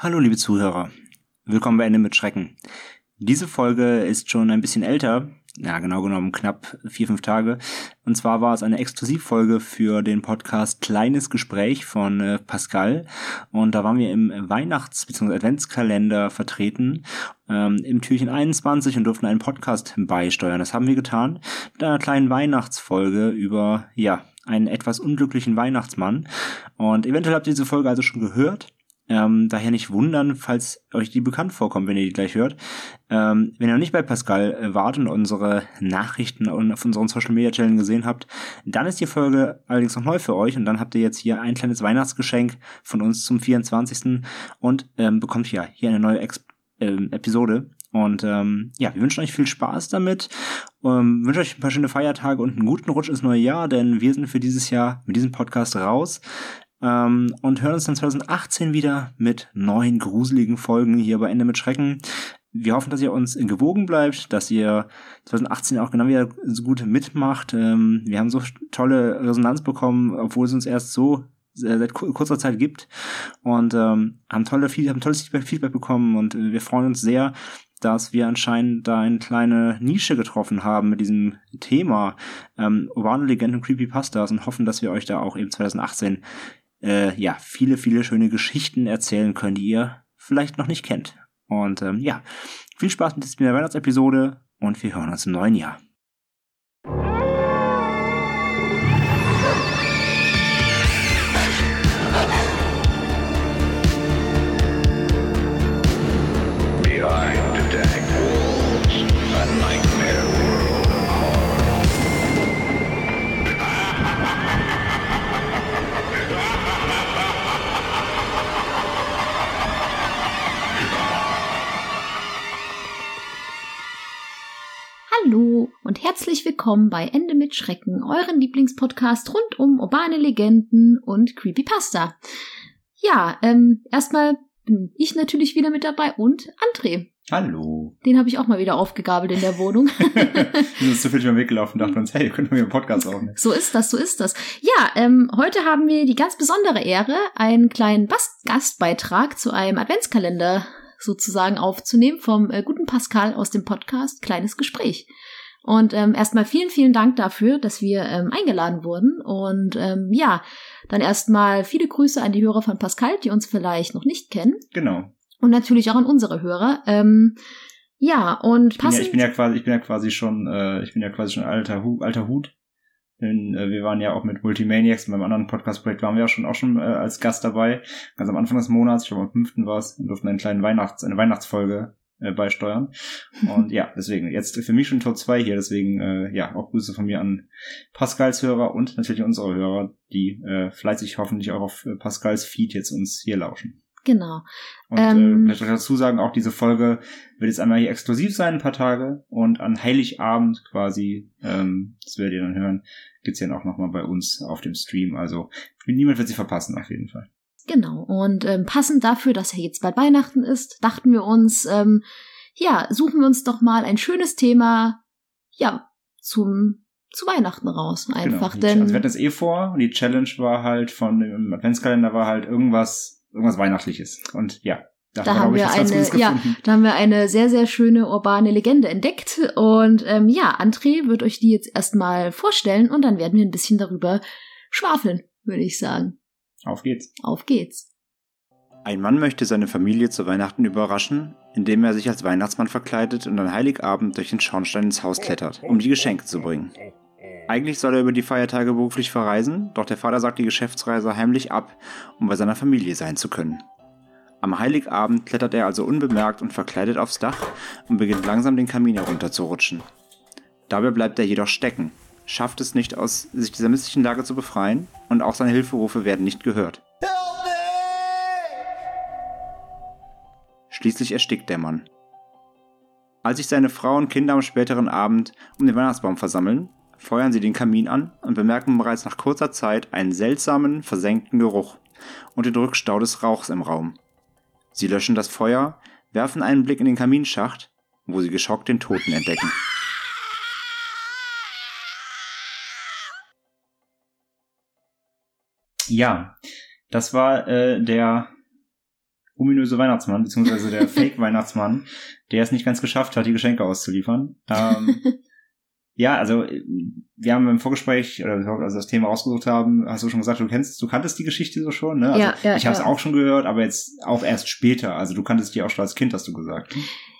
Hallo liebe Zuhörer, willkommen bei Ende mit Schrecken. Diese Folge ist schon ein bisschen älter, ja genau genommen knapp vier, fünf Tage. Und zwar war es eine Exklusivfolge für den Podcast Kleines Gespräch von äh, Pascal. Und da waren wir im Weihnachts- bzw. Adventskalender vertreten, ähm, im Türchen 21 und durften einen Podcast beisteuern. Das haben wir getan mit einer kleinen Weihnachtsfolge über, ja, einen etwas unglücklichen Weihnachtsmann. Und eventuell habt ihr diese Folge also schon gehört. Ähm, daher nicht wundern, falls euch die bekannt vorkommt, wenn ihr die gleich hört. Ähm, wenn ihr noch nicht bei Pascal äh, wart und unsere Nachrichten auf unseren Social Media Channel gesehen habt, dann ist die Folge allerdings noch neu für euch und dann habt ihr jetzt hier ein kleines Weihnachtsgeschenk von uns zum 24. und ähm, bekommt ja hier eine neue Ex ähm, Episode. Und ähm, ja, wir wünschen euch viel Spaß damit, ähm, wünschen euch ein paar schöne Feiertage und einen guten Rutsch ins neue Jahr, denn wir sind für dieses Jahr mit diesem Podcast raus ähm, und hören uns dann 2018 wieder mit neuen gruseligen Folgen hier bei Ende mit Schrecken. Wir hoffen, dass ihr uns gewogen bleibt, dass ihr 2018 auch genau wieder so gut mitmacht. Ähm, wir haben so tolle Resonanz bekommen, obwohl es uns erst so seit kurzer Zeit gibt und ähm, haben tolle haben tolles Feedback bekommen und wir freuen uns sehr, dass wir anscheinend da eine kleine Nische getroffen haben mit diesem Thema ähm, urbane Legenden und Creepypastas und hoffen, dass wir euch da auch eben 2018 äh, ja, viele, viele schöne Geschichten erzählen können, die ihr vielleicht noch nicht kennt. Und ähm, ja, viel Spaß mit der Weihnachtsepisode und wir hören uns im neuen Jahr. Und herzlich willkommen bei Ende mit Schrecken, euren Lieblingspodcast rund um urbane Legenden und Creepypasta. Ja, ähm, erstmal bin ich natürlich wieder mit dabei und André. Hallo. Den habe ich auch mal wieder aufgegabelt in der Wohnung. wir sind zufällig mal weggelaufen und dachten uns, hey, können wir einen Podcast aufnehmen. So ist das, so ist das. Ja, ähm, heute haben wir die ganz besondere Ehre, einen kleinen Gastbeitrag zu einem Adventskalender sozusagen aufzunehmen vom äh, guten Pascal aus dem Podcast Kleines Gespräch. Und ähm, erstmal vielen, vielen Dank dafür, dass wir ähm, eingeladen wurden. Und ähm, ja, dann erstmal viele Grüße an die Hörer von Pascal, die uns vielleicht noch nicht kennen. Genau. Und natürlich auch an unsere Hörer. Ähm, ja, und ich bin ja, ich bin ja quasi, ich bin ja quasi schon, äh, ich bin ja quasi schon alter, Hu alter Hut. Denn, äh, wir waren ja auch mit Multimaniacs, beim anderen Podcast-Projekt waren wir ja schon auch schon äh, als Gast dabei. Ganz am Anfang des Monats, ich glaube am fünften war es, und durften einen kleinen Weihnachts-, eine Weihnachtsfolge äh, beisteuern. Und ja, deswegen, jetzt für mich schon Tor 2 hier, deswegen äh, ja, auch Grüße von mir an Pascals Hörer und natürlich unsere Hörer, die äh, fleißig hoffentlich auch auf äh, Pascals Feed jetzt uns hier lauschen. Genau. Und äh, ähm, äh, vielleicht dazu sagen, auch diese Folge wird jetzt einmal hier exklusiv sein, ein paar Tage. Und an Heiligabend quasi, ähm, das werdet ihr dann hören, gibt's ja auch nochmal bei uns auf dem Stream. Also niemand wird sie verpassen, auf jeden Fall. Genau. Und ähm, passend dafür, dass ja jetzt bald Weihnachten ist, dachten wir uns, ähm, ja, suchen wir uns doch mal ein schönes Thema, ja, zum zu Weihnachten raus. Genau. Einfach, genau. denn. Also wir hatten das eh vor und die Challenge war halt von dem Adventskalender war halt irgendwas, irgendwas Weihnachtliches. Und ja, da, da haben wir eine, ja, da haben wir eine sehr, sehr schöne urbane Legende entdeckt. Und ähm, ja, André wird euch die jetzt erstmal vorstellen und dann werden wir ein bisschen darüber schwafeln, würde ich sagen. Auf geht's. Auf geht's. Ein Mann möchte seine Familie zu Weihnachten überraschen, indem er sich als Weihnachtsmann verkleidet und an Heiligabend durch den Schornstein ins Haus klettert, um die Geschenke zu bringen. Eigentlich soll er über die Feiertage beruflich verreisen, doch der Vater sagt die Geschäftsreise heimlich ab, um bei seiner Familie sein zu können. Am Heiligabend klettert er also unbemerkt und verkleidet aufs Dach und beginnt langsam den Kamin herunterzurutschen. Dabei bleibt er jedoch stecken, schafft es nicht aus sich dieser misslichen Lage zu befreien und auch seine Hilferufe werden nicht gehört. Schließlich erstickt der Mann. Als sich seine Frau und Kinder am späteren Abend um den Weihnachtsbaum versammeln, feuern sie den Kamin an und bemerken bereits nach kurzer Zeit einen seltsamen, versenkten Geruch und den Rückstau des Rauchs im Raum. Sie löschen das Feuer, werfen einen Blick in den Kaminschacht, wo sie geschockt den Toten entdecken. Ja, das war äh, der ominöse Weihnachtsmann, beziehungsweise der Fake-Weihnachtsmann, der es nicht ganz geschafft hat, die Geschenke auszuliefern. Ähm, ja, also wir haben im Vorgespräch, oder also das Thema ausgesucht haben, hast du schon gesagt, du kennst, du kanntest die Geschichte so schon, ne? Also Ja, ja, ich habe es ja. auch schon gehört, aber jetzt auch erst später. Also du kanntest die auch schon als Kind, hast du gesagt.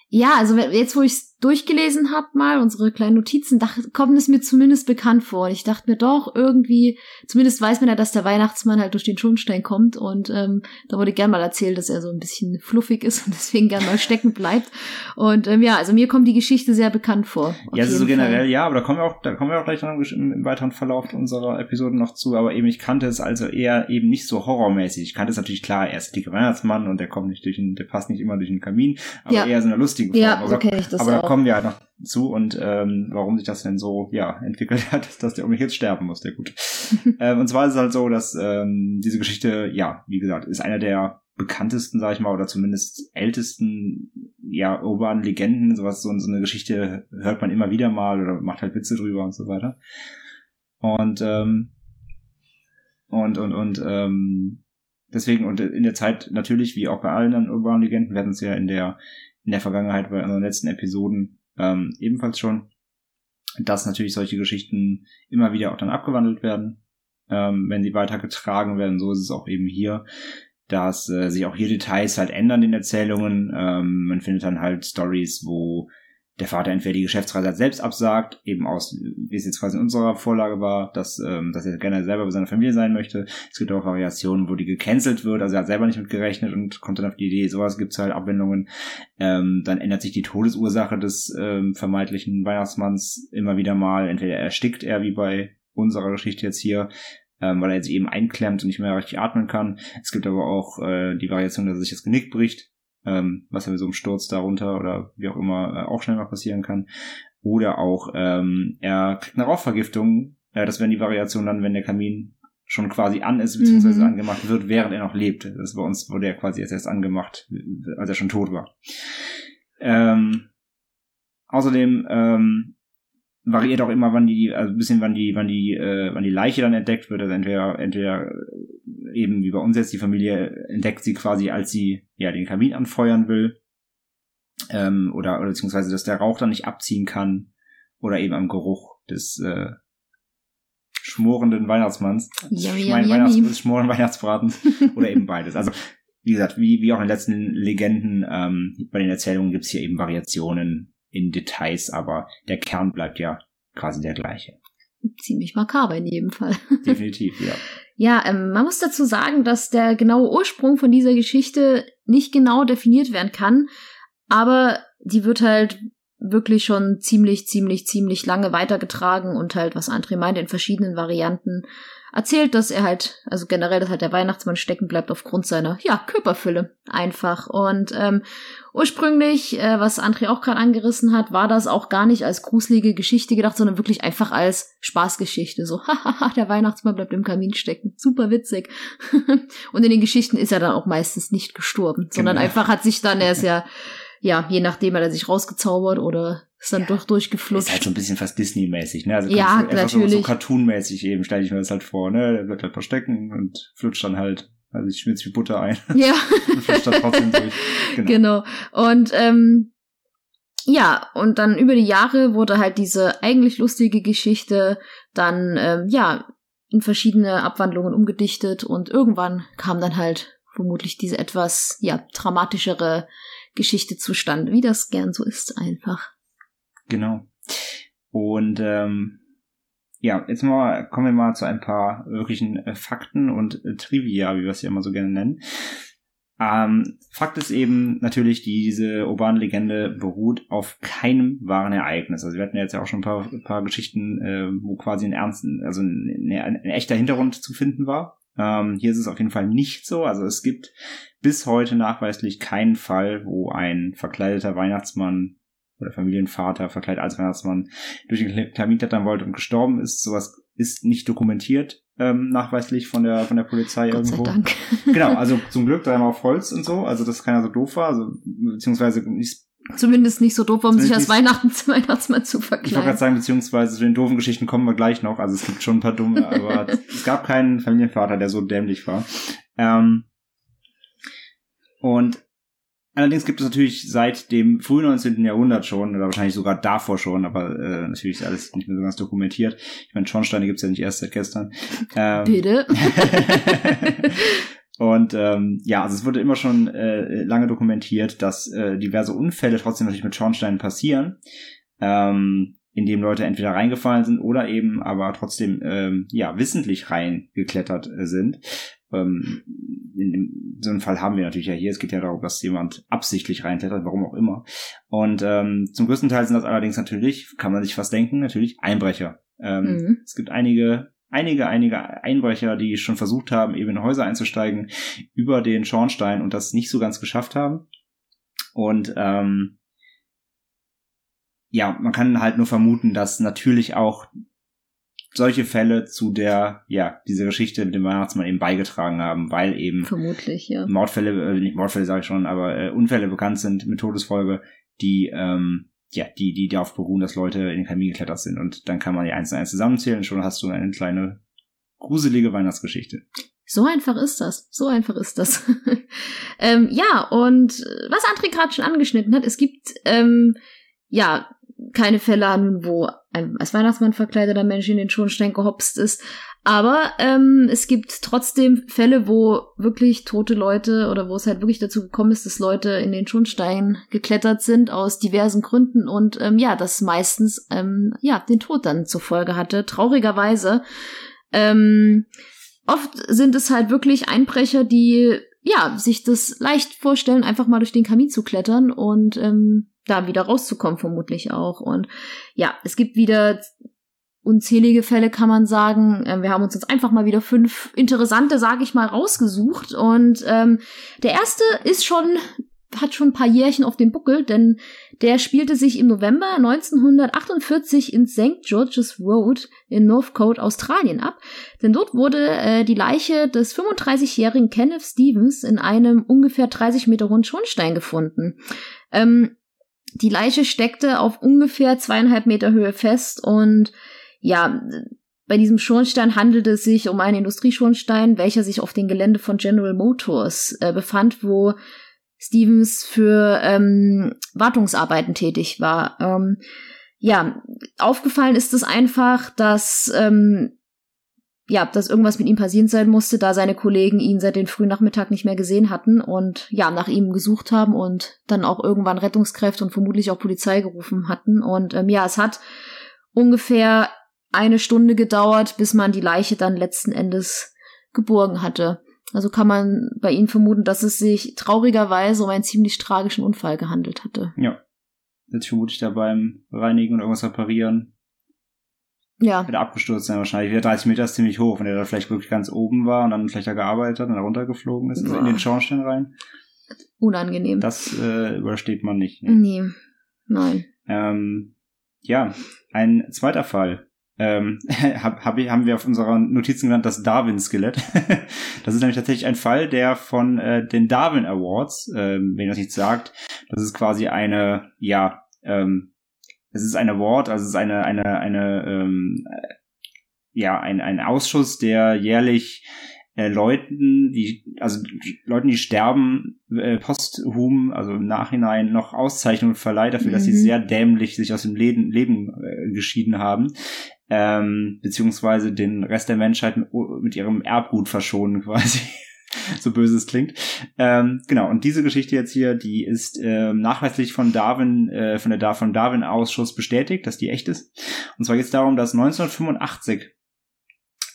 Ja, also jetzt, wo ich es durchgelesen habe, mal unsere kleinen Notizen, dacht, kommt es mir zumindest bekannt vor. Und ich dachte mir doch irgendwie, zumindest weiß man ja, dass der Weihnachtsmann halt durch den Schornstein kommt. Und ähm, da wurde gern mal erzählt, dass er so ein bisschen fluffig ist und deswegen gern mal stecken bleibt. Und ähm, ja, also mir kommt die Geschichte sehr bekannt vor. ja, also so jeden Fall. generell ja, aber da kommen wir auch, da kommen wir auch gleich noch im, im weiteren Verlauf unserer Episode noch zu. Aber eben, ich kannte es also eher eben nicht so horrormäßig. Ich kannte es natürlich klar, er ist der Weihnachtsmann und der kommt nicht durch den, der passt nicht immer durch den Kamin, aber Ja. eher so eine lustige Form. Ja, so kenne ich das aber da auch. Kommen wir halt noch zu und ähm, warum sich das denn so ja entwickelt hat, dass der unbedingt jetzt sterben muss, der Gute. ähm, und zwar ist es halt so, dass ähm, diese Geschichte, ja, wie gesagt, ist einer der bekanntesten, sag ich mal, oder zumindest ältesten, ja, urbanen Legenden. Sowas, so, so eine Geschichte hört man immer wieder mal oder macht halt Witze drüber und so weiter. Und ähm, und und und ähm, deswegen und in der Zeit natürlich wie auch bei allen anderen urbanen Legenden wir hatten es ja in der in der Vergangenheit bei unseren letzten Episoden ähm, ebenfalls schon, dass natürlich solche Geschichten immer wieder auch dann abgewandelt werden, ähm, wenn sie weitergetragen werden. So ist es auch eben hier, dass äh, sich auch hier Details halt ändern in Erzählungen. Ähm, man findet dann halt Stories, wo der Vater entweder die Geschäftsreise selbst absagt, eben aus, wie es jetzt quasi in unserer Vorlage war, dass, ähm, dass er gerne selber bei seiner Familie sein möchte. Es gibt auch Variationen, wo die gecancelt wird, also er hat selber nicht mit gerechnet und kommt dann auf die Idee, sowas gibt's halt Abwendungen. Ähm, dann ändert sich die Todesursache des ähm, vermeintlichen Weihnachtsmanns immer wieder mal. Entweder erstickt er, wie bei unserer Geschichte jetzt hier, ähm, weil er jetzt eben einklemmt und nicht mehr richtig atmen kann. Es gibt aber auch äh, die Variation, dass er sich das Genick bricht, ähm, was ja mit so einem Sturz darunter oder wie auch immer äh, auch schnell mal passieren kann. Oder auch ähm, er kriegt eine Rauchvergiftung. Äh, das wären die Variationen dann, wenn der Kamin schon quasi an ist, beziehungsweise Mhm. angemacht wird, während er noch lebt. Das bei uns wurde er quasi jetzt erst angemacht, als er schon tot war. Ähm, außerdem ähm, variiert auch immer, wann die, also ein bisschen, wann die, wann die, äh, wann die Leiche dann entdeckt wird. Also entweder, entweder äh, eben wie bei uns jetzt die Familie entdeckt sie quasi, als sie ja den Kamin anfeuern will, ähm, oder, oder beziehungsweise, dass der Rauch dann nicht abziehen kann, oder eben am Geruch des äh, schmorenden Weihnachtsmanns, Yummy, Schwein- yummy, Weihnachts schmoren Weihnachtsbratens, oder eben beides. Also wie gesagt, wie, wie auch in den letzten Legenden, ähm, bei den Erzählungen gibt's hier eben Variationen in Details, aber der Kern bleibt ja quasi der gleiche. Ziemlich makaber in jedem Fall. Definitiv, ja. Ja, ähm, man muss dazu sagen, dass der genaue Ursprung von dieser Geschichte nicht genau definiert werden kann, aber die wird halt wirklich schon ziemlich, ziemlich, ziemlich lange weitergetragen und halt, was André meinte, in verschiedenen Varianten erzählt, dass er halt, also generell, dass halt der Weihnachtsmann stecken bleibt aufgrund seiner, ja, Körperfülle einfach. Und ähm, ursprünglich, äh, was André auch gerade angerissen hat, war das auch gar nicht als gruselige Geschichte gedacht, sondern wirklich einfach als Spaßgeschichte. So, hahaha, der Weihnachtsmann bleibt im Kamin stecken. Super witzig. Und in den Geschichten ist er dann auch meistens nicht gestorben, sondern Genau. einfach hat sich dann, er ist ja, ja, je nachdem hat er sich rausgezaubert oder ist dann Ja. doch Ist durchgeflutscht. halt so ein bisschen fast Disney-mäßig, ne? Also Ja, einfach So, so natürlich. Cartoon-mäßig eben, stelle ich mir das halt vor, ne? Der wird halt verstecken und flutscht dann halt, also ich schmilzt wie Butter ein ja. und flutscht dann trotzdem durch. Genau. Genau. Und ähm, ja, und dann über die Jahre wurde halt diese eigentlich lustige Geschichte dann ähm, ja in verschiedene Abwandlungen umgedichtet und irgendwann kam dann halt vermutlich diese etwas ja dramatischere Geschichte zustande, wie das gern so ist einfach. Genau. Und ähm, ja, jetzt mal kommen wir mal zu ein paar wirklichen äh, Fakten und äh, Trivia, wie wir es ja immer so gerne nennen. Ähm, Fakt ist eben natürlich, diese urbane Legende beruht auf keinem wahren Ereignis. Also wir hatten ja jetzt ja auch schon ein paar, paar Geschichten, äh, wo quasi ein ernsten, also ein, ein, ein echter Hintergrund zu finden war. Ähm, hier ist es auf jeden Fall nicht so. Also es gibt bis heute nachweislich keinen Fall, wo ein verkleideter Weihnachtsmann oder Familienvater verkleidet als Weihnachtsmann durch den Kamin klettern wollte und gestorben ist. Sowas ist nicht dokumentiert ähm, nachweislich von der von der Polizei Gott sei irgendwo. Dank. Genau, also zum Glück dreimal auf Holz und so, also dass keiner so doof war, also beziehungsweise nicht, Zumindest nicht so doof, um sich als Weihnachten Weihnachtsmann zu ich wollte gerade verkleiden. sagen, beziehungsweise zu den doofen Geschichten kommen wir gleich noch, also es gibt schon ein paar dumme, aber es gab keinen Familienvater, der so dämlich war. Ähm, Und allerdings gibt es natürlich seit dem frühen 19. Jahrhundert schon, oder wahrscheinlich sogar davor schon, aber äh, natürlich ist alles nicht mehr so ganz dokumentiert. Ich meine, Schornsteine gibt's ja nicht erst seit gestern. Ähm, Bitte. Und ähm, ja, also es wurde immer schon äh, lange dokumentiert, dass äh, diverse Unfälle trotzdem natürlich mit Schornsteinen passieren, ähm, indem Leute entweder reingefallen sind oder eben aber trotzdem ähm, ja wissentlich reingeklettert äh, sind. Ähm, in, in so einem Fall haben wir natürlich ja hier. Es geht ja darum, dass jemand absichtlich reinklettert, warum auch immer. Und ähm, zum größten Teil sind das allerdings natürlich, kann man sich fast denken, natürlich Einbrecher. Ähm, mhm. Es gibt einige einige, einige Einbrecher, die schon versucht haben, eben in Häuser einzusteigen, über den Schornstein und das nicht so ganz geschafft haben. Und ähm, ja, man kann halt nur vermuten, dass natürlich auch solche Fälle zu der, ja, dieser Geschichte mit dem Weihnachtsmann eben beigetragen haben, weil eben vermutlich, ja. Mordfälle, äh, nicht Mordfälle sage ich schon, aber äh, Unfälle bekannt sind mit Todesfolge, die ähm, ja, die, die darauf beruhen, dass Leute in den Kamin geklettert sind. Und dann kann man die eins und eins zusammenzählen und schon hast du eine kleine gruselige Weihnachtsgeschichte. So einfach ist das. So einfach ist das. ähm, ja, und was André gerade schon angeschnitten hat, es gibt ähm, ja keine Fälle an, wo ein als Weihnachtsmann verkleideter Mensch in den Schornstein gehopst ist. Aber ähm, es gibt trotzdem Fälle, wo wirklich tote Leute oder wo es halt wirklich dazu gekommen ist, dass Leute in den Schornstein geklettert sind aus diversen Gründen und ähm, ja, das meistens ähm, ja den Tod dann zur Folge hatte. Traurigerweise. Ähm, oft sind es halt wirklich Einbrecher, die ja sich das leicht vorstellen, einfach mal durch den Kamin zu klettern und ähm, da wieder rauszukommen, vermutlich auch. Und ja, es gibt wieder unzählige Fälle, kann man sagen. Ähm, wir haben uns jetzt einfach mal wieder fünf interessante, sage ich mal, rausgesucht. Und ähm, der erste ist schon hat schon ein paar Jährchen auf dem Buckel, denn der spielte sich im November 1948 in St. George's Road in Northcote, Australien ab. Denn dort wurde äh, die Leiche des 35-jährigen Kenneth Stevens in einem ungefähr 30 Meter hohen Schornstein gefunden. Ähm, die Leiche steckte auf ungefähr zweieinhalb Meter Höhe fest und ja, bei diesem Schornstein handelte es sich um einen Industrieschornstein, welcher sich auf dem Gelände von General Motors äh, befand, wo Stevens für ähm, Wartungsarbeiten tätig war. Ähm, ja, aufgefallen ist es einfach, dass ähm, ja, dass irgendwas mit ihm passiert sein musste, da seine Kollegen ihn seit den frühen Nachmittag nicht mehr gesehen hatten und ja, nach ihm gesucht haben und dann auch irgendwann Rettungskräfte und vermutlich auch Polizei gerufen hatten. Und ähm, ja, es hat ungefähr eine Stunde gedauert, bis man die Leiche dann letzten Endes geborgen hatte. Also kann man bei ihnen vermuten, dass es sich traurigerweise um einen ziemlich tragischen Unfall gehandelt hatte. Ja. Jetzt vermute da beim Reinigen und irgendwas reparieren. Ja. Wieder abgestürzt sein wahrscheinlich. Wieder 30 Meter ist ziemlich hoch, wenn er da vielleicht wirklich ganz oben war und dann vielleicht da gearbeitet hat und da runtergeflogen ist, also in den Schornstein rein. Unangenehm. Das äh, übersteht man nicht. Ne? Nee. Nein. Ähm, ja, ein zweiter Fall ähm, hab, hab, haben wir auf unserer Notizen genannt das Darwin-Skelett. das ist nämlich tatsächlich ein Fall, der von äh, den Darwin Awards, ähm, wenn ihr das nicht sagt, das ist quasi eine, ja, ähm, es ist ein Award, also es ist eine, eine, eine, ähm, ja, ein, ein Ausschuss, der jährlich äh, Leuten, die, also Leuten, die sterben, äh, posthum, also im Nachhinein noch Auszeichnungen verleiht dafür, mhm. dass sie mhm. sehr dämlich sich aus dem Leben, Leben äh, geschieden haben ähm, beziehungsweise den Rest der Menschheit mit ihrem Erbgut verschonen quasi. so böse es klingt. Ähm, genau, und diese Geschichte jetzt hier, die ist ähm, nachweislich von Darwin, äh, von der von Darwin-Ausschuss bestätigt, dass die echt ist. Und zwar geht es darum, dass 1985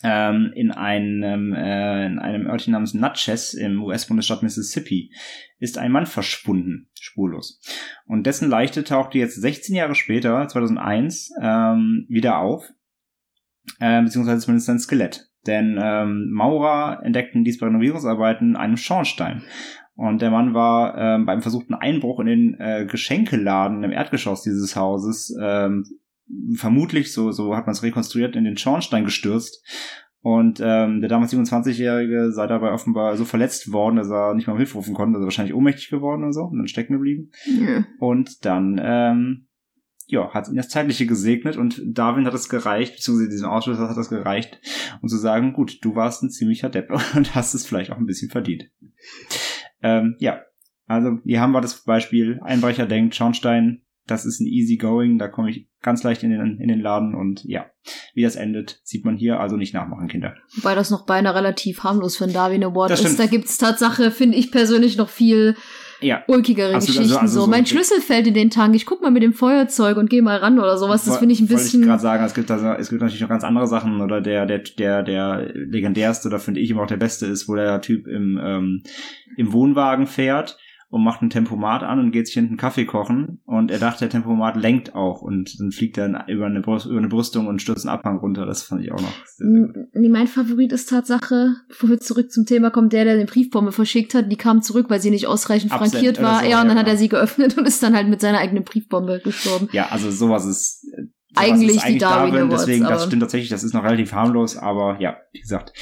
ähm, in einem äh, in einem Örtchen namens Natchez im US-Bundesstaat Mississippi ist ein Mann verschwunden, spurlos. Und dessen Leiche tauchte jetzt 16 Jahre später, 2001, ähm, wieder auf äh, beziehungsweise zumindest sein Skelett. Denn ähm, Maurer entdeckten dies bei Renovierungsarbeiten einem Schornstein. Und der Mann war ähm, beim versuchten Einbruch in den äh, Geschenkeladen im Erdgeschoss dieses Hauses ähm, vermutlich, so, so hat man es rekonstruiert, in den Schornstein gestürzt. Und ähm, der damals 27-Jährige sei dabei offenbar so verletzt worden, dass er nicht mal um Hilfe rufen konnte, also wahrscheinlich ohnmächtig geworden oder so und dann stecken geblieben. Ja. Und dann ähm, ja, hat ihn das Zeitliche gesegnet und Darwin hat es gereicht, beziehungsweise diesem Ausschuss hat es gereicht, um zu sagen, gut, du warst ein ziemlicher Depp und hast es vielleicht auch ein bisschen verdient. Ähm, ja, Also hier haben wir das Beispiel, Einbrecher denkt, Schornstein, das ist ein easy going, da komme ich ganz leicht in den, in den Laden und ja, wie das endet, sieht man hier, also nicht nachmachen, Kinder. Wobei das noch beinahe relativ harmlos für ein Darwin Award ist. Da gibt's Tatsache, finde ich persönlich, noch viel ja. ulkigere Absolut, Geschichten. Also, also so. mein Schlüssel fällt in den Tank, ich guck mal mit dem Feuerzeug und geh mal ran oder sowas. Das finde ich ein bisschen. Wollte ich gerade sagen, es gibt, also, es gibt natürlich noch ganz andere Sachen oder der, der, der, der legendärste oder finde ich immer auch der beste ist, wo der Typ im, ähm, im Wohnwagen fährt und macht ein Tempomat an und geht sich hinten Kaffee kochen und er dachte, der Tempomat lenkt auch und dann fliegt er über eine, Brust, über eine Brüstung und stürzt einen Abhang runter. Das fand ich auch noch. Sehr, sehr nee, mein Favorit ist Tatsache, bevor wir zurück zum Thema kommen, der, der den Briefbombe verschickt hat, die kam zurück, weil sie nicht ausreichend Absent, frankiert war. So, ja, und dann ja, hat er sie geöffnet und ist dann halt mit seiner eigenen Briefbombe gestorben. Ja, also sowas ist Sowas eigentlich, eigentlich die Darwin, Darwin Awards, Deswegen, das stimmt tatsächlich, das ist noch relativ harmlos, aber ja, wie gesagt,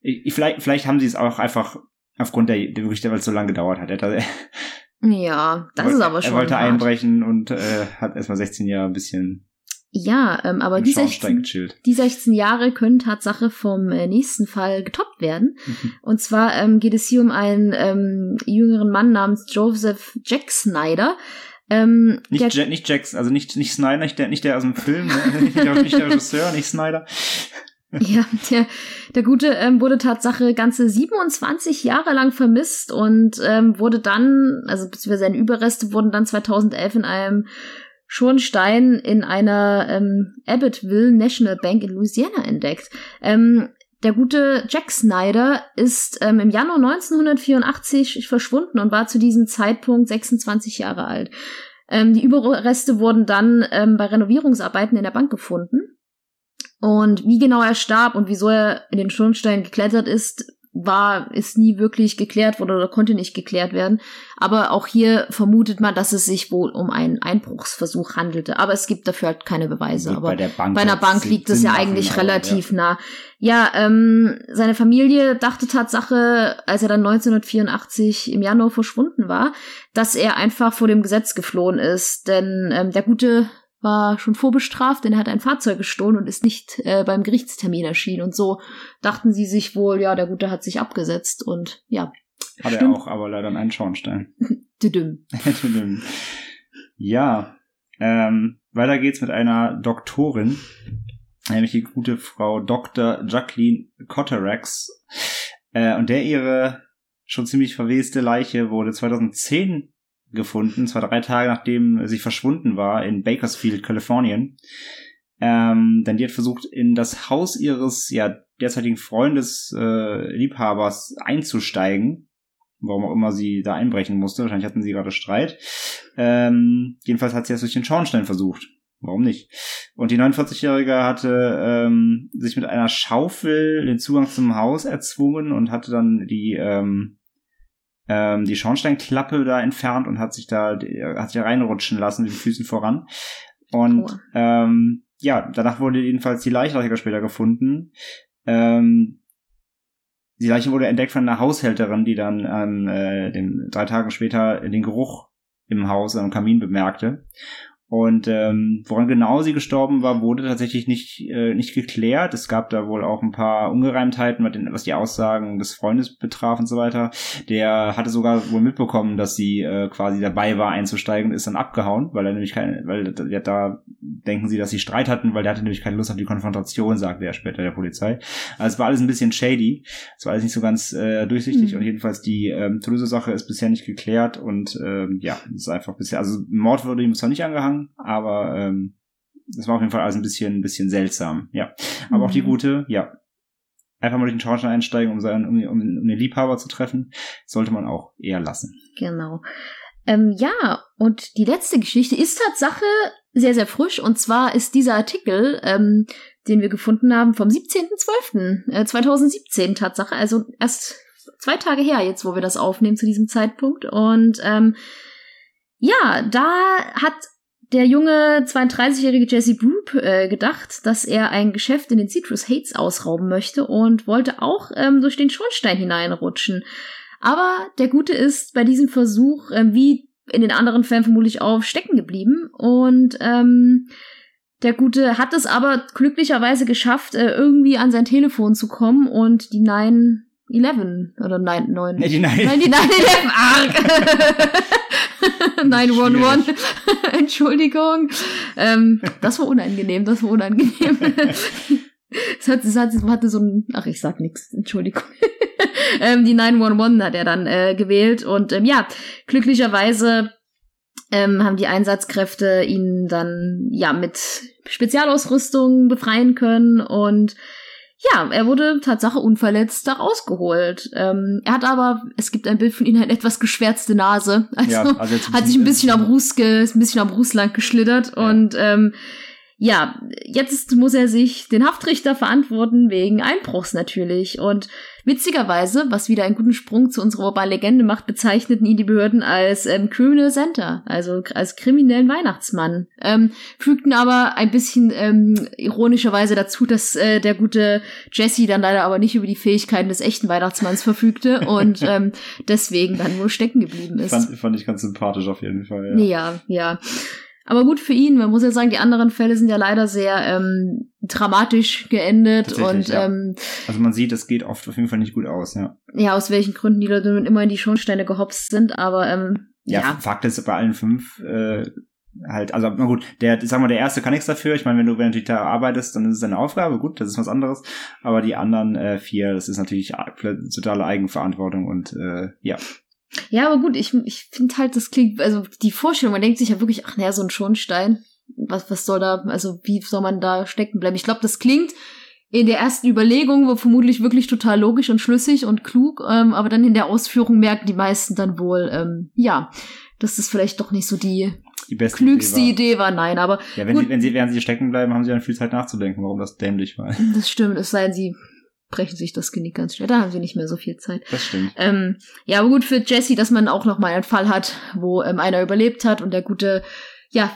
ich, vielleicht, vielleicht haben sie es auch einfach aufgrund der, der wirklich, weil es so lange gedauert hat. Er, ja, das wollte, ist aber schon. Er wollte hart. einbrechen und äh, hat erstmal 16 Jahre ein bisschen. Ja, ähm, aber die 16, die 16 Jahre können Tatsache vom äh, nächsten Fall getoppt werden. Mhm. Und zwar ähm, geht es hier um einen ähm, jüngeren Mann namens Joseph Jack Snyder. Ähm, nicht, der, nicht Jacks, also nicht, nicht Snyder, nicht der, nicht der aus dem Film, ne? nicht, der, nicht der Regisseur, nicht Snyder. Ja, der, der Gute ähm, wurde Tatsache ganze 27 Jahre lang vermisst und ähm, wurde dann, also beziehungsweise seine Überreste wurden dann 2011 in einem Schornstein in einer ähm, Abbottville National Bank in Louisiana entdeckt. Ähm, der gute Jack Snyder ist ähm, im Januar 1984 verschwunden und war zu diesem Zeitpunkt 26 Jahre alt. Ähm, die Überreste wurden dann ähm, bei Renovierungsarbeiten in der Bank gefunden. Und wie genau er starb und wieso er in den Schornstein geklettert ist, war, ist nie wirklich geklärt worden oder konnte nicht geklärt werden. Aber auch hier vermutet man, dass es sich wohl um einen Einbruchsversuch handelte. Aber es gibt dafür halt keine Beweise. Aber bei, der Bank bei einer Bank liegt es ja eigentlich relativ ja. nah. Ja, ähm, seine Familie dachte Tatsache, als er dann 1984 im Januar verschwunden war, dass er einfach vor dem Gesetz geflohen ist. Denn ähm, der gute war schon vorbestraft, denn er hat ein Fahrzeug gestohlen und ist nicht äh, beim Gerichtstermin erschienen. Und so dachten sie sich wohl, ja, der Gute hat sich abgesetzt und ja. Hat stimmt. er auch, aber leider einen Schornstein. Düdüm. Düdüm. Ja, ähm, weiter geht's mit einer Doktorin, nämlich die gute Frau Dr. Jacqueline Cotterax. Äh, und der ihre schon ziemlich verweste Leiche wurde 2010 gefunden, zwar drei Tage nachdem sie verschwunden war in Bakersfield, Kalifornien. Ähm, denn die hat versucht, in das Haus ihres ja derzeitigen Freundes, äh, Liebhabers einzusteigen. Warum auch immer sie da einbrechen musste. Wahrscheinlich hatten sie gerade Streit. Ähm, jedenfalls hat sie es durch den Schornstein versucht. Warum nicht? Und die 49-Jährige hatte ähm, sich mit einer Schaufel den Zugang zum Haus erzwungen und hatte dann die ähm, ähm, die Schornsteinklappe da entfernt und hat sich da hat sich da reinrutschen lassen, mit den Füßen voran. Und oh. ähm, ja, danach wurde jedenfalls die Leiche später gefunden. Ähm, die Leiche wurde entdeckt von einer Haushälterin, die dann an äh, den drei Tagen später den Geruch im Haus am Kamin bemerkte. Und ähm, woran genau sie gestorben war, wurde tatsächlich nicht, äh, nicht geklärt. Es gab da wohl auch ein paar Ungereimtheiten, was die Aussagen des Freundes betraf und so weiter. Der hatte sogar wohl mitbekommen, dass sie äh, quasi dabei war einzusteigen und ist dann abgehauen, weil er nämlich keine, weil ja, da denken sie, dass sie Streit hatten, weil der hatte nämlich keine Lust auf die Konfrontation, sagte er später der Polizei. Also es war alles ein bisschen shady. Es war alles nicht so ganz äh, durchsichtig mhm. und jedenfalls die ähm, Toulouse-Sache ist bisher nicht geklärt und ähm, ja, es ist einfach bisher, also Mord wurde ihm zwar nicht angehangen, aber ähm, das war auf jeden Fall alles ein bisschen, ein bisschen seltsam, ja. Aber mhm. auch die mhm. gute, ja. Einfach mal durch den Schornstein einsteigen, um, seinen, um, um, um den Liebhaber zu treffen, sollte man auch eher lassen. Genau. Ähm, ja, und die letzte Geschichte ist Tatsache sehr, sehr frisch. Und zwar ist dieser Artikel, ähm, den wir gefunden haben, vom 17.12.2017 äh, Tatsache. Also erst zwei Tage her jetzt, wo wir das aufnehmen zu diesem Zeitpunkt. Und ähm, ja, da hat der junge 32-jährige Jesse Broop äh, gedacht, dass er ein Geschäft in den Citrus Hates ausrauben möchte und wollte auch ähm, durch den Schornstein hineinrutschen. Aber der Gute ist bei diesem Versuch, ähm, wie in den anderen Fällen vermutlich auch, stecken geblieben und ähm, der Gute hat es aber glücklicherweise geschafft, äh, irgendwie an sein Telefon zu kommen und die Nein 9-11 oder 9, 9, Nee, die 9 Nein, die 9-11, arg. 911, Entschuldigung. Ähm, das war unangenehm, das war unangenehm. Es hat, es hat, es hatte so ein, ach, ich sag nix, Entschuldigung. ähm, die 911 hat er dann äh, gewählt und ähm, ja, glücklicherweise ähm, haben die Einsatzkräfte ihn dann ja mit Spezialausrüstung befreien können und ja, er wurde Tatsache unverletzt da rausgeholt. Ähm, er hat aber, es gibt ein Bild von ihm, eine etwas geschwärzte Nase. Also, Ja, also ein hat sich ein bisschen- am Ruß, ge, ein bisschen am Ruß lang geschlittert Ja. und ähm, ja, jetzt muss er sich den Haftrichter verantworten wegen Einbruchs natürlich. Und witzigerweise, was wieder einen guten Sprung zu unserer urbanen Legende macht, bezeichneten ihn die Behörden als ähm, Criminal Center, also als kriminellen Weihnachtsmann. Ähm, fügten aber ein bisschen ähm, ironischerweise dazu, dass äh, der gute Jesse dann leider aber nicht über die Fähigkeiten des echten Weihnachtsmanns verfügte und ähm, deswegen dann nur stecken geblieben ist. fand, fand ich ganz sympathisch auf jeden Fall. Ja, ja. Aber gut für ihn, man muss ja sagen, die anderen Fälle sind ja leider sehr ähm, dramatisch geendet und ja. ähm, Also man sieht, es geht oft auf jeden Fall nicht gut aus, ja. ja, aus welchen Gründen die Leute immer in die Schornsteine gehopst sind, aber ähm, Ja, ja, Fakt ist, bei allen fünf äh, halt, also na gut, der, sag mal, der erste kann nichts dafür. Ich meine, wenn du wenn du natürlich da arbeitest, dann ist es deine Aufgabe, gut, das ist was anderes. Aber die anderen äh, vier, das ist natürlich totale Eigenverantwortung und äh, ja. Ja, aber gut, ich, ich finde halt, das klingt, also die Vorstellung, man denkt sich ja wirklich, ach naja, so ein Schornstein, was, was soll da, also wie soll man da stecken bleiben? Ich glaube, das klingt in der ersten Überlegung wo vermutlich wirklich total logisch und schlüssig und klug, ähm, aber dann in der Ausführung merken die meisten dann wohl, ähm, ja, dass das vielleicht doch nicht so die Die klügste war. Idee war. Nein, aber Ja, wenn Gut. sie, wenn sie, während sie stecken bleiben, haben sie dann viel Zeit nachzudenken, warum das dämlich war. das stimmt, es sei denn, sie brechen sich das Genick ganz schnell. Da haben sie nicht mehr so viel Zeit. Das stimmt. Ähm, ja, aber gut für Jesse, dass man auch noch mal einen Fall hat, wo ähm, einer überlebt hat und der gute, ja,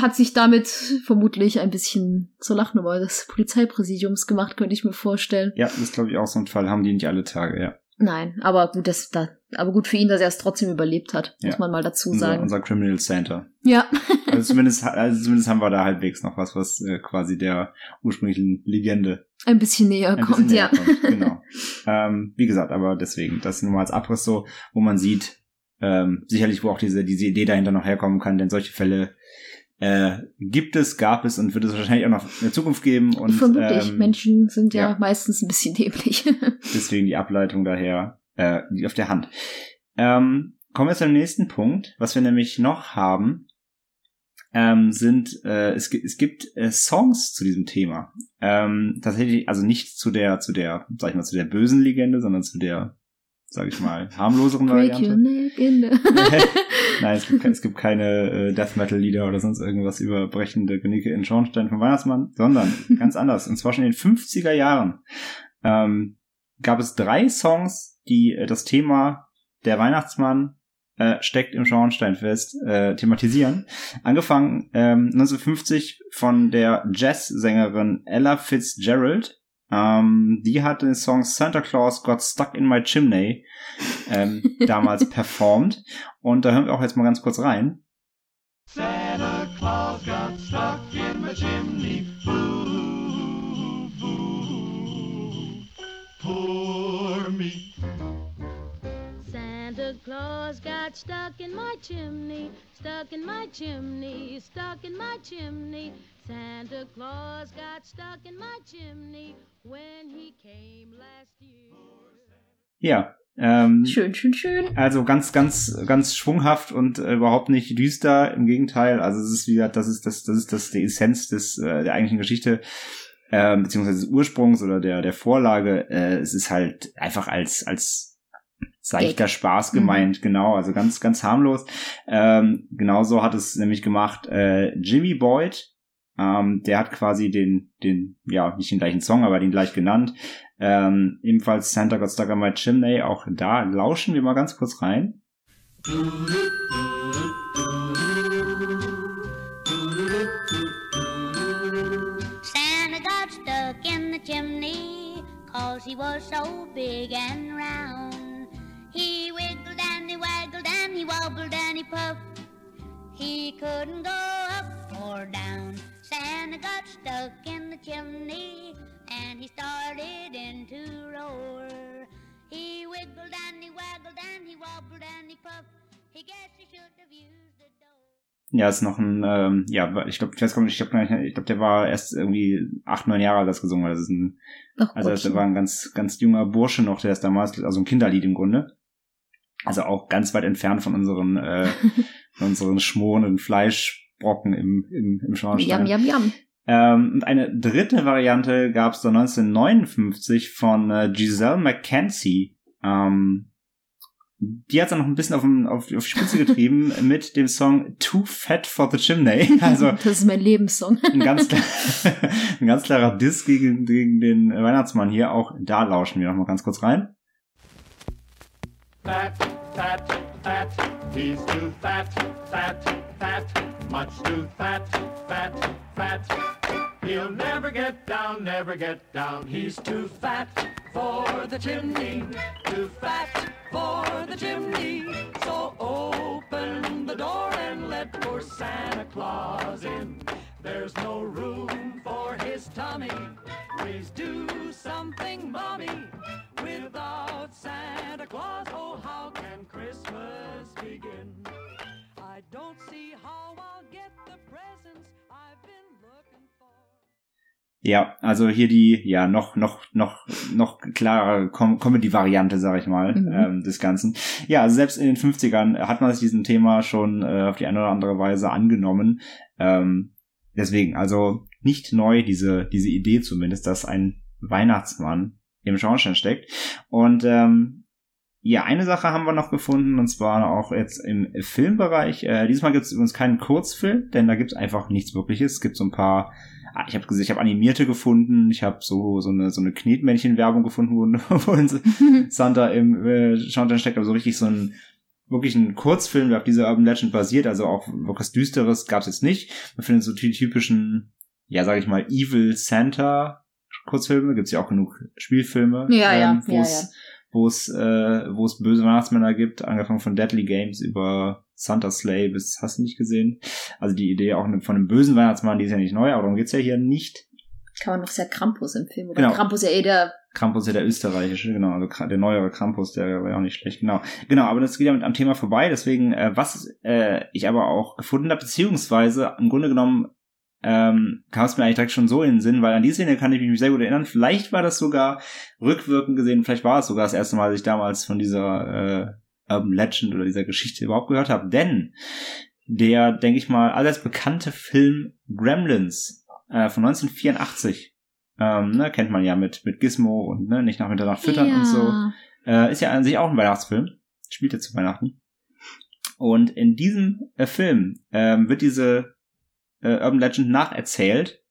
hat sich damit vermutlich ein bisschen zur Lachnummer des Polizeipräsidiums gemacht, könnte ich mir vorstellen. Ja, das ist glaube ich auch so ein Fall, haben die nicht alle Tage, ja. Nein, aber gut, das, da, aber gut für ihn, dass er es trotzdem überlebt hat, muss Ja. man mal dazu Unser, sagen. unser Criminal Center. ja. Also zumindest, also zumindest haben wir da halbwegs noch was, was äh, quasi der ursprünglichen Legende ein bisschen näher ein kommt, bisschen ja. näher kommt. Genau. ähm, wie gesagt, aber deswegen, das nur mal als Abriss so, wo man sieht, ähm, sicherlich, wo auch diese, diese Idee dahinter noch herkommen kann, denn solche Fälle äh, gibt es, gab es und wird es wahrscheinlich auch noch in der Zukunft geben. Und Vermutlich. ähm, Menschen sind ja, ja. meistens ein bisschen dämlich. deswegen die Ableitung daher äh, liegt auf der Hand. Ähm, kommen wir zum nächsten Punkt, was wir nämlich noch haben, ähm, sind äh, es, es gibt äh, Songs zu diesem Thema. Ähm, tatsächlich, also nicht zu der, zu der, sag ich mal, zu der bösen Legende, sondern zu der, sag ich mal, harmloseren Variante. the Nein, es gibt, es gibt keine äh, Death Metal Lieder oder sonst irgendwas über brechende Genicke in Schornstein vom Weihnachtsmann, sondern ganz anders. Und zwar schon in den 50er Jahren ähm, gab es drei Songs, die äh, das Thema der Weihnachtsmann äh, steckt im Schornsteinfest äh, thematisieren. Angefangen ähm, 1950 von der Jazzsängerin Ella Fitzgerald. Ähm, die hat den Song Santa Claus Got Stuck in My Chimney ähm, damals performt. Und da hören wir auch jetzt mal ganz kurz rein. Santa Claus got stuck in my chimney. Boo, boo. Poor me. Santa Claus got stuck in my chimney, stuck in my chimney, stuck in my chimney. Santa Claus got stuck in my chimney when he came last year. Ja, ähm, Schön, schön, schön. also ganz, ganz, ganz schwunghaft und äh, überhaupt nicht düster. Im Gegenteil, also es ist wie gesagt, das ist das, das ist das die Essenz des äh, der eigentlichen Geschichte. Ähm, beziehungsweise des Ursprungs oder der der Vorlage, äh, es ist halt einfach als als seichter Spaß gemeint, genau, also ganz ganz harmlos. Ähm, genauso hat es nämlich gemacht äh, Jimmy Boyd, ähm, der hat quasi den den ja nicht den gleichen Song, aber den gleich genannt. Ähm, ebenfalls Santa Got Stuck on My Chimney, auch da lauschen wir mal ganz kurz rein. Santa got stuck in the chimney cause he was so big and round. Wobbled and he puffed. He couldn't go up or down. Santa got stuck in the chimney and he started in to roar. He wiggled and he waggled and he wobbled and he puffed. He guessed he should have used the door. Ja, ist noch ein, ähm, ja, ich glaube, ich weiß gar nicht, ich glaube, ich glaub, der war erst irgendwie acht, neun Jahre alt, als gesungen hat. Das ist ein, Ach, also das war ein ganz, ganz junger Bursche noch, der ist damals, also ein Kinderlied im Grunde. Also auch ganz weit entfernt von unseren, äh, von unseren schmorenden Fleischbrocken im, im, im Schornstein. Yum, yum, yum. Ähm, und eine dritte Variante gab es da 1959 von äh, Giselle McKenzie. Ähm, die hat dann noch ein bisschen auf, dem- auf, auf die Spitze getrieben mit dem Song Too Fat for the Chimney. Also das ist mein Lebenssong. ein ganz, klar, ein ganz klarer Diss gegen, gegen den Weihnachtsmann hier. Auch da lauschen wir noch mal ganz kurz rein. Fat, fat, fat, he's too fat, fat, fat, much too fat, fat, fat. He'll never get down, never get down. He's too fat for the chimney, too fat for the chimney. So open the door and let poor Santa Claus in. There's no room for his tummy. Please do something, mommy. Without Santa Claus, oh, how can Christmas begin? I don't see how I'll get the presents I've been looking for. Ja, also hier die, ja, noch, noch, noch, noch klare Com Comedy-Variante, sag ich mal, Mhm. ähm, des Ganzen. Ja, also selbst in den 50ern hat man sich diesem Thema schon äh, auf die eine oder andere Weise angenommen. Ähm, deswegen, also nicht neu, diese, diese Idee zumindest, dass ein Weihnachtsmann im Schornstein steckt. Und ähm, ja, eine Sache haben wir noch gefunden, und zwar auch jetzt im Filmbereich. Äh, diesmal gibt es übrigens keinen Kurzfilm, denn da gibt es einfach nichts Wirkliches. Es gibt so ein paar Ah, ich habe gesehen, ich habe animierte gefunden, ich habe so so eine so eine Knetmännchen-Werbung gefunden, wo, wo Santa im äh, Schornstein steckt, aber so richtig so ein wirklich ein Kurzfilm, der auf dieser Urban Legend basiert, also auch was Düsteres gab es jetzt nicht. Man findet so die typischen, ja sage ich mal, Evil Santa Kurzfilme, gibt's ja auch genug Spielfilme, Ja, ja, wo ja, es wo es äh, wo es böse Weihnachtsmänner gibt, angefangen von Deadly Games über Santa Slay bis hast du nicht gesehen. Also die Idee auch von einem bösen Weihnachtsmann, die ist ja nicht neu, aber darum geht's ja hier nicht. Kann man noch sehr Krampus empfehlen. Oder Genau. Krampus ja eh der. Krampus ja der österreichische, genau, also der neuere Krampus, der war ja auch nicht schlecht, genau. Genau, aber das geht ja mit am Thema vorbei, deswegen, äh, was äh, ich aber auch gefunden habe, beziehungsweise im Grunde genommen ähm, kam es mir eigentlich direkt schon so in den Sinn, weil an die Szene kann ich mich sehr gut erinnern. Vielleicht war das sogar rückwirkend gesehen, vielleicht war es sogar das erste Mal, dass ich damals von dieser äh, Urban Legend oder dieser Geschichte überhaupt gehört habe. Denn der, denke ich mal, allseits bekannte Film Gremlins äh, von 1984, ähm, ne, kennt man ja mit, mit Gizmo und ne, nicht nach Mitternacht füttern ja. und so. Äh, ist ja an sich auch ein Weihnachtsfilm. Spielt ja zu Weihnachten. Und in diesem äh, Film ähm, wird diese äh, Urban Legend nacherzählt.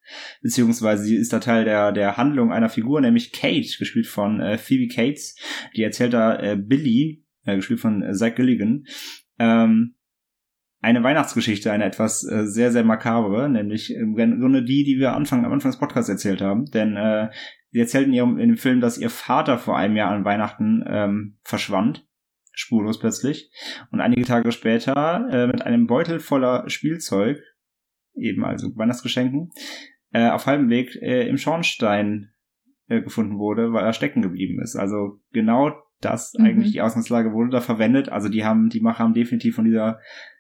Beziehungsweise sie ist da Teil der, der Handlung einer Figur, nämlich Kate, gespielt von äh, Phoebe Cates. Die erzählt da äh, Billy, äh, gespielt von äh, Zach Gilligan, ähm, eine Weihnachtsgeschichte, eine etwas äh, sehr, sehr makabre, nämlich im Grunde die, die wir Anfang, am Anfang des Podcasts erzählt haben. Denn äh, sie erzählt in, ihrem, in dem Film, dass ihr Vater vor einem Jahr an Weihnachten ähm, verschwand, spurlos plötzlich. Und einige Tage später äh, mit einem Beutel voller Spielzeug, eben also Weihnachtsgeschenken, äh, auf halbem Weg äh, im Schornstein äh, gefunden wurde, weil er stecken geblieben ist. Also genau das Mhm. eigentlich die Ausgangslage wurde da verwendet. Also die haben, die Macher haben definitiv von dieser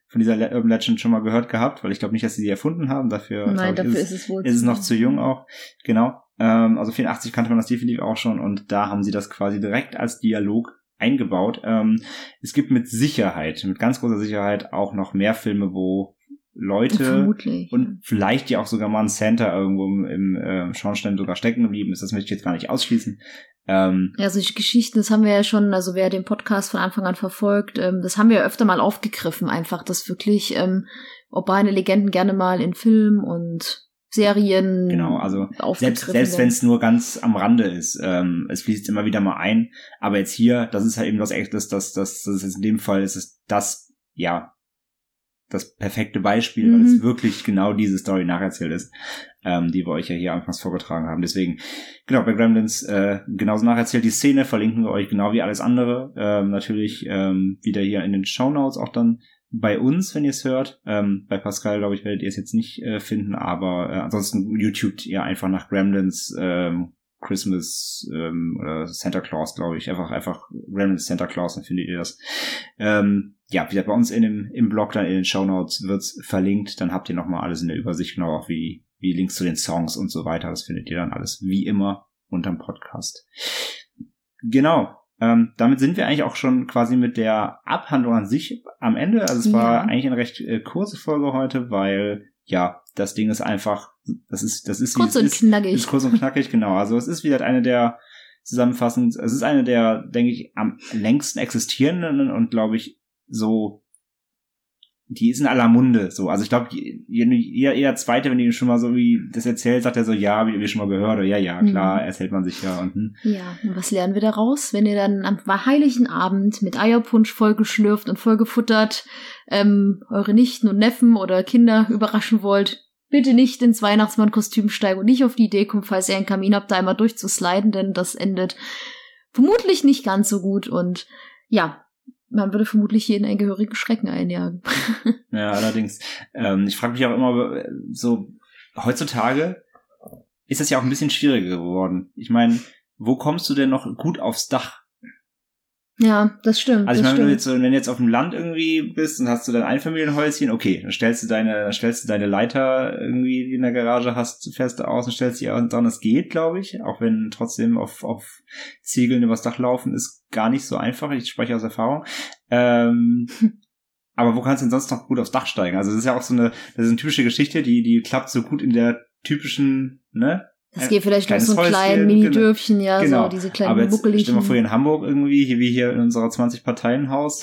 von dieser Le- Urban Legend schon mal gehört gehabt, weil ich glaube nicht, dass sie die erfunden haben. Dafür, Nein, glaub ich, dafür ist, ist es wohl. ist es noch zu jung auch. Genau. Ähm, also 84 kannte man das definitiv auch schon und da haben sie das quasi direkt als Dialog eingebaut. Ähm, es gibt mit Sicherheit, mit ganz großer Sicherheit auch noch mehr Filme, wo Leute Vermutlich. und vielleicht ja auch sogar mal ein Santa irgendwo im, im äh, Schornstein sogar stecken geblieben ist. Das möchte ich jetzt gar nicht ausschließen. Ähm, Ja, solche Geschichten, das haben wir ja schon, also wer den Podcast von Anfang an verfolgt, ähm, das haben wir ja öfter mal aufgegriffen, einfach, dass wirklich ähm, urbane Legenden gerne mal in Film und Serien Genau, also selbst, selbst wenn es nur ganz am Rande ist, ähm, es fließt immer wieder mal ein. Aber jetzt hier, das ist halt eben was echtes, das, das, das ist in dem Fall ist es das, ja, das perfekte Beispiel, weil Mhm. es wirklich genau diese Story nacherzählt ist, ähm, die wir euch ja hier anfangs vorgetragen haben. Deswegen, genau, bei Gremlins äh, genauso nacherzählt. Die Szene verlinken wir euch genau wie alles andere. Ähm, natürlich ähm, wieder hier in den Shownotes auch dann bei uns, wenn ihr es hört. Ähm, bei Pascal, glaube ich, werdet ihr es jetzt nicht äh, finden, aber äh, ansonsten YouTubet ihr einfach nach Gremlins ähm, Christmas ähm, oder Santa Claus, glaube ich. Einfach, einfach random Santa Claus, dann findet ihr das. Ähm, ja, wie gesagt, bei uns in dem, im Blog, dann in den Show Notes wird's verlinkt. Dann habt ihr nochmal alles in der Übersicht, genau auch wie, wie Links zu den Songs und so weiter. Das findet ihr dann alles wie immer unterm Podcast. Genau. Ähm, damit sind wir eigentlich auch schon quasi mit der Abhandlung an sich am Ende. Also es Ja. war eigentlich eine recht äh, kurze Folge heute, weil ja, das Ding ist einfach, das ist, das ist wie Kurz es und ist. knackig. Ist kurz und knackig, genau. Also es ist wieder eine der zusammenfassend, es ist eine der, denke ich, am längsten existierenden und glaube ich so, die ist in aller Munde. So, also ich glaube, jeder, jeder zweite, wenn die schon mal so wie das erzählt, sagt er so, ja, wie wir schon mal gehört, oder ja, ja, klar, Mhm. erzählt man sich ja und hm. Ja, und was lernen wir daraus? Wenn ihr dann am heiligen Abend mit Eierpunsch vollgeschlürft und vollgefuttert ähm, eure Nichten und Neffen oder Kinder überraschen wollt, bitte nicht ins Weihnachtsmann-Kostüm steigen und nicht auf die Idee kommen, falls ihr einen Kamin habt, da einmal durchzusliden, denn das endet vermutlich nicht ganz so gut und ja, man würde vermutlich jeden einen gehörigen Schrecken einjagen. Ja, allerdings. Ähm, ich frage mich auch immer äh, so, heutzutage ist es ja auch ein bisschen schwieriger geworden. Ich meine, wo kommst du denn noch gut aufs Dach? Ja, das stimmt. Also ich meine, wenn du jetzt so, wenn du jetzt auf dem Land irgendwie bist und hast du dein Einfamilienhäuschen, okay, dann stellst du deine, dann stellst du deine Leiter irgendwie, die in der Garage hast, fährst du aus und stellst die dran. Das geht, glaube ich, auch wenn trotzdem auf, auf Ziegeln übers Dach laufen ist gar nicht so einfach. Ich spreche aus Erfahrung. Ähm, aber wo kannst du denn sonst noch gut aufs Dach steigen? Also das ist ja auch so eine, das ist eine typische Geschichte, die, die klappt so gut in der typischen, ne? Das geht vielleicht noch kleines so ein kleinen genau. Mini-Dörfchen, ja, Genau. so diese kleinen Aber jetzt stell dir mal vor, hier muckeligen. in Hamburg irgendwie, hier wie hier in unserer 20-Parteien-Haus,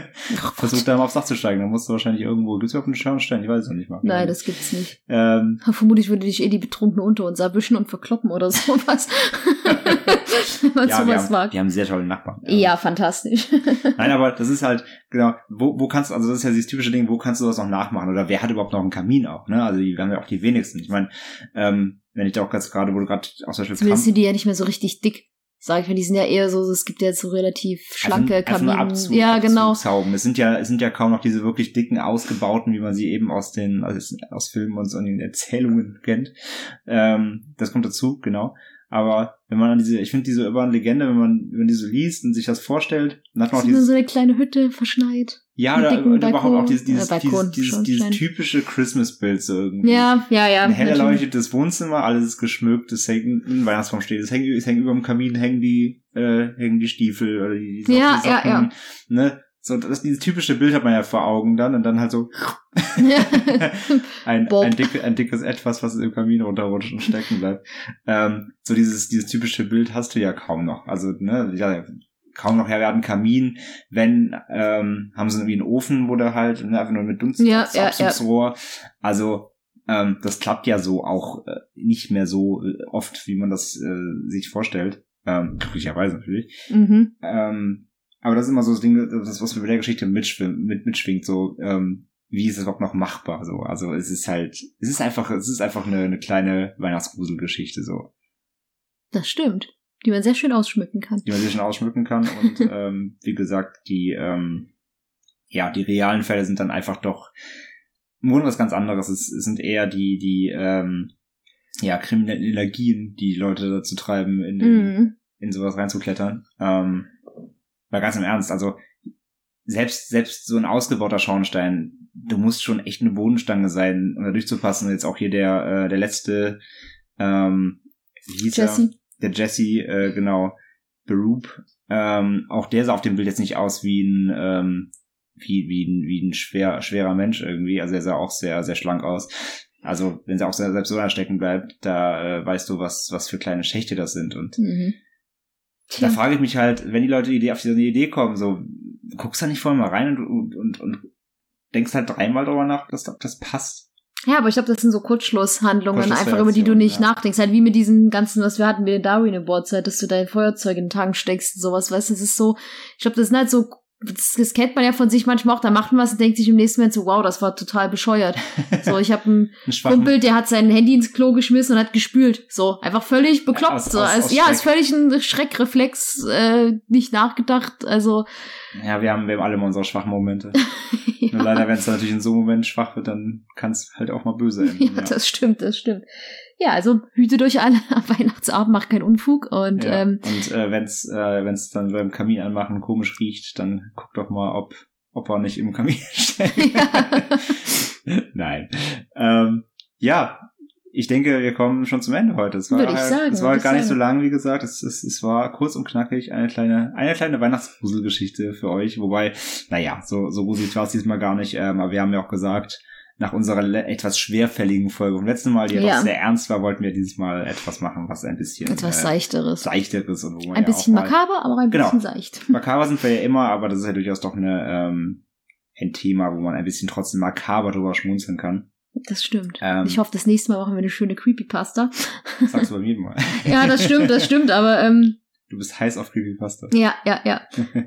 versucht da mal aufs Dach zu steigen. Da musst du wahrscheinlich irgendwo, gibt's überhaupt einen Schornstein? Ich weiß es noch nicht mal. Nein, das gibt's nicht. ähm, Vermutlich würde dich eh die Betrunkene unter uns erwischen und verkloppen oder sowas. Wenn man ja, wir sowas haben, mag. wir haben sehr tolle Nachbarn. Ja, fantastisch. Nein, aber das ist halt, genau, wo, wo kannst du, also das ist ja dieses typische Ding, wo kannst du das noch nachmachen? Oder wer hat überhaupt noch einen Kamin auch, ne? Also die, wir haben ja auch die wenigsten. Ich meine, ähm, wenn ich da auch ganz gerade, wo du gerade auch zum Beispiel Zumindest sind die ja nicht mehr so richtig dick. Sag ich mal, die sind ja eher so, es gibt ja jetzt so relativ schlanke nur Kabinen. Abzug- ja, genau. Abzugshauben. Es sind ja, es sind ja kaum noch diese wirklich dicken, ausgebauten, wie man sie eben aus den, aus, aus Filmen und so in den Erzählungen kennt. Ähm, das kommt dazu, genau. Aber wenn man an diese, ich finde diese urban Legende, wenn man, wenn man die so liest und sich das vorstellt, dann hat man Das auch dieses, so eine kleine Hütte verschneit. ja, oder, oder überhaupt auch dieses, dieses, äh, Balkon, dieses, dieses, dieses typische Christmas-Bild so irgendwie. Ja, ja, ja. Ein hell erleuchtetes Wohnzimmer, alles ist geschmückt, es hängt ein Weihnachtsbaum steht, es hängt, es hängt über dem Kamin hängen die, äh, hängen die Stiefel oder die, die, Ja, die ja, Socken, ja. ne? So, das, dieses typische Bild hat man ja vor Augen dann und dann halt so ein, ein, dicke, ein dickes Etwas, was im Kamin runterrutscht und stecken bleibt. Ähm, so dieses, dieses typische Bild hast du ja kaum noch. Also, ne, ja, kaum noch, ja, wir hatten Kamin, wenn, ähm, haben sie irgendwie einen Ofen, wo der halt, ne, einfach nur mit Dunst, Ja, ja, Abzugsrohr. Also, ähm, das klappt ja so auch äh, nicht mehr so äh, oft, wie man das äh, sich vorstellt. Ähm, glücklicherweise natürlich. mhm. Ähm, aber das ist immer so das Ding, das, was mir bei der Geschichte mitschwingt, mit, mitschwingt, so, ähm, wie ist es überhaupt noch machbar, so. Also, es ist halt, es ist einfach, es ist einfach eine, eine kleine Weihnachtsgruselgeschichte, so, Das stimmt. Die man sehr schön ausschmücken kann. die man sich schon ausschmücken kann und, ähm, wie gesagt, die, ähm, ja, die realen Fälle sind dann einfach doch, im Grunde was ganz anderes. Es, es sind eher die, die, ähm, ja, kriminellen Energien, die Leute dazu treiben, in, den, Mhm. in sowas reinzuklettern. Ähm, weil ganz im Ernst, also selbst, selbst so ein ausgebauter Schornstein, du musst schon echt eine Bodenstange sein, um da durchzupassen. Jetzt auch hier der, äh, der letzte, ähm, wie hieß Jesse. er? Der Jesse, äh, genau, Berube. Ähm, auch der sah auf dem Bild jetzt nicht aus wie ein, ähm, wie, wie ein, wie ein schwer, schwerer Mensch irgendwie. Also er sah auch sehr, sehr schlank aus. Also, wenn sie auch sehr, selbst so da stecken bleibt, da äh, weißt du, was, was für kleine Schächte das sind. Und Mhm. Da Tja. frage ich mich halt, wenn die Leute die Idee, auf diese Idee kommen, so, guckst da nicht vorher mal rein und, und, und, und denkst halt dreimal darüber nach, dass das passt. Ja, aber ich glaube, das sind so Kurzschlusshandlungen, einfach über die du nicht ja. nachdenkst. Halt wie mit diesen ganzen, was wir hatten mit den Darwin Awards, halt, dass du dein Feuerzeug in den Tank steckst und sowas, weißt du, das ist so, ich glaube, das sind halt so, das, das kennt man ja von sich manchmal auch, da macht man was und denkt sich im nächsten Moment so, wow, das war total bescheuert. So, ich habe einen Kumpel, der hat sein Handy ins Klo geschmissen und hat gespült. So, einfach völlig bekloppt. Aus- so, aus- als, aus ja, ist völlig ein Schreckreflex, äh, nicht nachgedacht. Also, ja, wir haben, wir haben alle mal unsere schwachen Momente. ja. Nur leider, wenn es natürlich in so einem Moment schwach wird, dann kann es halt auch mal böse enden. Ja, das stimmt, das stimmt. Ja, also hütet euch alle am Weihnachtsabend, macht keinen Unfug und Ja. ähm, Und äh, wenn's äh, wenn's dann beim Kamin anmachen komisch riecht, dann guckt doch mal, ob ob er nicht im Kamin steckt. Nein. Ähm, ja, ich denke, wir kommen schon zum Ende heute. Es war, Würde ich halt- sagen, es war ich gar nicht so sagen. lang, wie gesagt. Es, es, es war kurz und knackig eine kleine, eine kleine Weihnachtsgruselgeschichte für euch. Wobei, naja, so, so gruselig war es diesmal gar nicht. Ähm, aber wir haben ja auch gesagt, nach unserer etwas schwerfälligen Folge vom letzten Mal, die ja, Ja. doch sehr ernst war, wollten wir dieses Mal etwas machen, was ein bisschen etwas äh, seichteres. seichteres und wo man Ein ja bisschen makaber, aber ein Genau. bisschen seicht. Makaber sind wir ja immer, aber das ist ja durchaus doch eine, ähm, ein Thema, wo man ein bisschen trotzdem makaber drüber schmunzeln kann. Das stimmt. Ähm. ich hoffe, das nächste Mal machen wir eine schöne Creepypasta. Sagst du bei mir mal. ja, das stimmt, das stimmt, aber ähm, Du bist heiß auf Creepypasta. ja, ja, ja.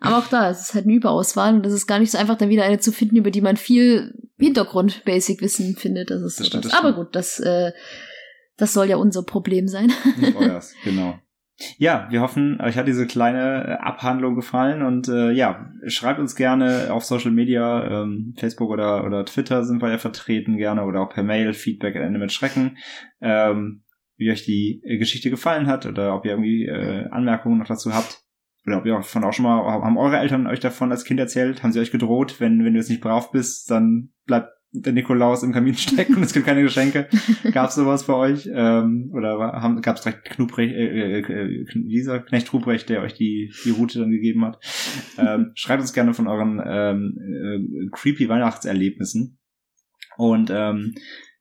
Aber auch da, es ist halt eine Überauswahl und es ist gar nicht so einfach, dann wieder eine zu finden, über die man viel Hintergrund-Basic-Wissen findet. Das ist Das so stimmt, das. Aber gut, das, äh, das soll ja unser Problem sein. Nicht euers, genau. Ja, wir hoffen, euch hat diese kleine äh, Abhandlung gefallen und äh, ja, schreibt uns gerne auf Social Media, ähm, Facebook oder, oder Twitter sind wir ja vertreten gerne oder auch per Mail Feedback at Ende mit Schrecken, ähm, wie euch die Geschichte gefallen hat oder ob ihr irgendwie äh, Anmerkungen noch dazu habt. Oder ob ihr auch von auch schon mal, haben eure Eltern euch davon als Kind erzählt? Haben sie euch gedroht, wenn, wenn du jetzt nicht brav bist, dann bleibt der Nikolaus im Kamin stecken und es gibt keine Geschenke? Gab's sowas bei euch? Ähm, oder haben, gab's direkt Knubrecht, äh, äh, äh, dieser Knecht Ruprecht, der euch die, die Route dann gegeben hat? Ähm, schreibt uns gerne von euren ähm, äh, creepy Weihnachtserlebnissen. Und ähm,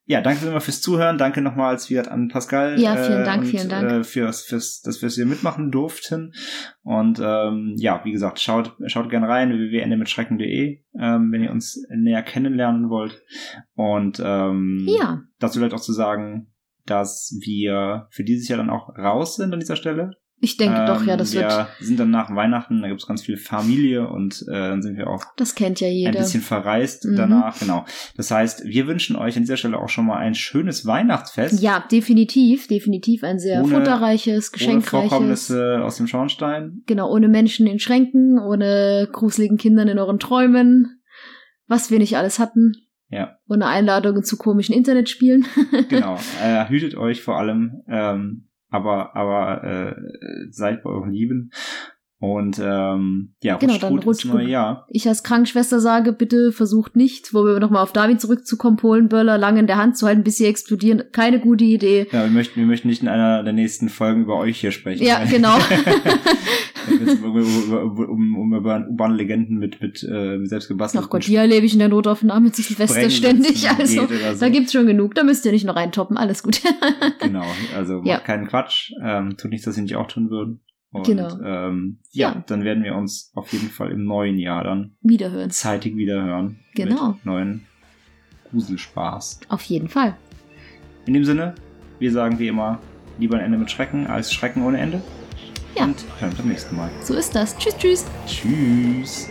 ja, danke immer fürs Zuhören. Danke nochmals wieder an Pascal. Ja, vielen äh, Dank, und, vielen Dank. Äh, fürs, fürs, dass wir es hier mitmachen durften. Und ähm, ja, wie gesagt, schaut, schaut gerne rein, www.endemitschrecken.de, ähm, wenn ihr uns näher kennenlernen wollt. Und ähm, ja, dazu vielleicht auch zu sagen, dass wir für dieses Jahr dann auch raus sind an dieser Stelle. Ich denke doch, ja, Ähm, das wir wird, sind dann nach Weihnachten, da gibt es ganz viel Familie und äh, dann sind wir auch das kennt ja ein jeder. bisschen verreist Mhm. danach, genau. Das heißt, wir wünschen euch an dieser Stelle auch schon mal ein schönes Weihnachtsfest. Ja, definitiv, definitiv ein sehr Ohne- futterreiches, ohne geschenkreiches. Vorkommnisse aus dem Schornstein. Genau, ohne Menschen in Schränken, ohne gruseligen Kindern in euren Träumen, was wir nicht alles hatten. Ja. Ohne Einladungen zu komischen Internetspielen. Genau. äh, hütet euch vor allem, ähm, aber aber äh, seid bei euren Lieben. Und ähm, ja, Genau, dann rutscht ins neue. Jahr. Ich als Krankenschwester sage, bitte versucht nicht, wo wir nochmal auf David zurückzukommen, Polenböller lange in der Hand zu halten, bis sie explodieren. Keine gute Idee. Ja, wir möchten, wir möchten nicht in einer der nächsten Folgen über euch hier sprechen. Ja, genau. Um, um, um, um über urbane Legenden mit, mit, äh, mit selbstgebastelten Ach Gott, die erlebe ich in der Notaufnahme zu Silvester ständig. Also, so. da gibt's schon genug. Da müsst ihr nicht noch reintoppen. Alles gut. Genau, also macht Ja. keinen Quatsch. Ähm, tut nichts, was sie nicht auch tun würden. Und, Genau. Ähm, ja, Ja. dann werden wir uns auf jeden Fall im neuen Jahr dann Wiederhören. zeitig wieder hören. Genau. Mit neuen Gruselspaß. Auf jeden Fall. In dem Sinne, wir sagen wie immer, lieber ein Ende mit Schrecken als Schrecken ohne Ende. Ja. Und hören uns beim nächsten Mal. So ist das. Tschüss, tschüss. Tschüss.